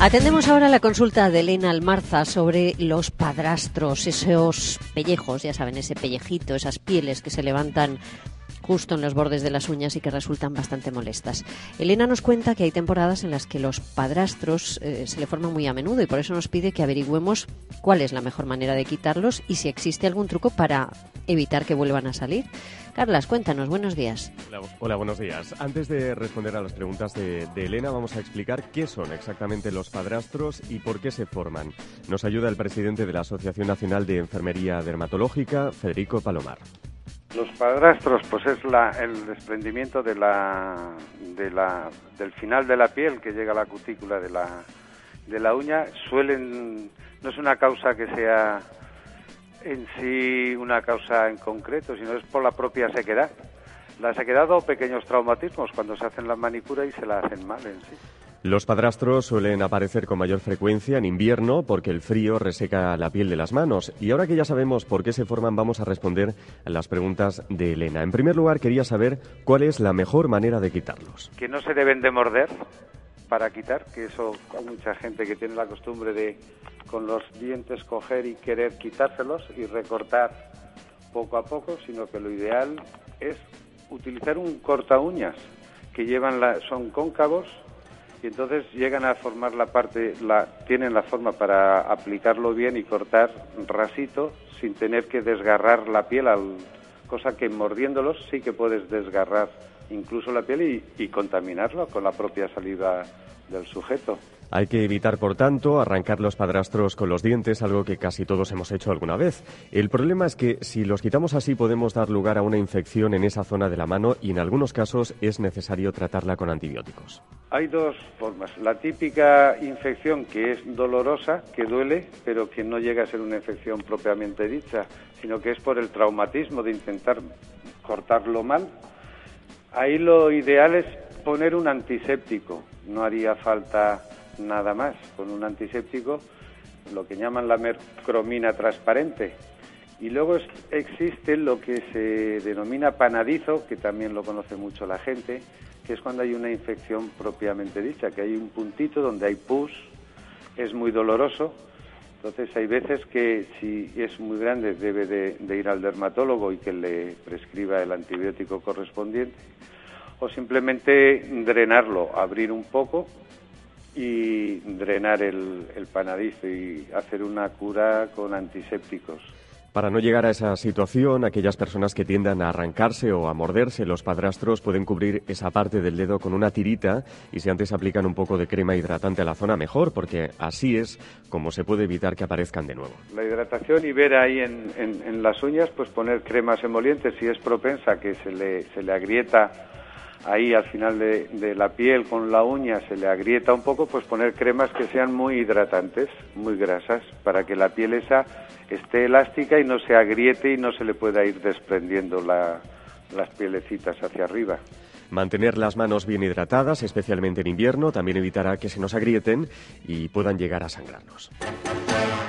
Atendemos ahora la consulta de Elena Almarza sobre los padrastros, esos pellejos, ya saben, ese pellejito, esas pieles que se levantan justo en los bordes de las uñas y que resultan bastante molestas. Elena nos cuenta que hay temporadas en las que los padrastros eh, se le forman muy a menudo y por eso nos pide que averigüemos cuál es la mejor manera de quitarlos y si existe algún truco para evitar que vuelvan a salir. Carlas, cuéntanos, buenos días. Hola, buenos días. Antes de responder a las preguntas de, de, Elena, vamos a explicar qué son exactamente los padrastros y por qué se forman. Nos ayuda el presidente de la Asociación Nacional de Enfermería Dermatológica, Federico Palomar. Los padrastros, pues es la, el desprendimiento de la, de la, del final de la piel que llega a la cutícula de la, de la uña. Suelen, no es una causa que sea en sí una causa en concreto, sino es por la propia sequedad. La sequedad o pequeños traumatismos cuando se hacen la manicura y se la hacen mal en sí. Los padrastros suelen aparecer con mayor frecuencia en invierno porque el frío reseca la piel de las manos. Y ahora que ya sabemos por qué se forman, vamos a responder a las preguntas de Elena. En primer lugar, quería saber cuál es la mejor manera de quitarlos. Que no se deben de morder para quitar, que eso hay mucha gente que tiene la costumbre de con los dientes coger y querer quitárselos y recortar poco a poco, sino que lo ideal es utilizar un corta uñas que llevan la, son cóncavos y entonces llegan a formar la parte, la, tienen la forma para aplicarlo bien y cortar rasito sin tener que desgarrar la piel, al, cosa que mordiéndolos sí que puedes desgarrar incluso la piel y, y contaminarlo con la propia salida del sujeto. Hay que evitar, por tanto, arrancar los padrastros con los dientes, algo que casi todos hemos hecho alguna vez. El problema es que si los quitamos así podemos dar lugar a una infección en esa zona de la mano y en algunos casos es necesario tratarla con antibióticos. Hay dos formas. La típica infección que es dolorosa, que duele, pero que no llega a ser una infección propiamente dicha, sino que es por el traumatismo de intentar cortarlo mal. Ahí lo ideal es poner un antiséptico. No haría falta nada más. Con un antiséptico, lo que llaman la mercromina transparente. Y luego existe lo que se denomina panadizo, que también lo conoce mucho la gente, que es cuando hay una infección propiamente dicha, que hay un puntito donde hay pus, es muy doloroso. Entonces hay veces que si es muy grande debe de, de ir al dermatólogo y que le prescriba el antibiótico correspondiente o simplemente drenarlo, abrir un poco y drenar el, el panadizo y hacer una cura con antisépticos. Para no llegar a esa situación, aquellas personas que tiendan a arrancarse o a morderse los padrastros pueden cubrir esa parte del dedo con una tirita y si antes aplican un poco de crema hidratante a la zona mejor, porque así es como se puede evitar que aparezcan de nuevo. La hidratación y ver ahí en, las uñas, pues poner cremas emolientes si es propensa que se le, se le agrieta ahí al final de, la piel con la uña se le agrieta un poco, pues poner cremas que sean muy hidratantes, muy grasas, para que la piel esa esté elástica y no se agriete y no se le pueda ir desprendiendo la, las pielecitas hacia arriba. Mantener las manos bien hidratadas, especialmente en invierno, también evitará que se nos agrieten y puedan llegar a sangrarnos.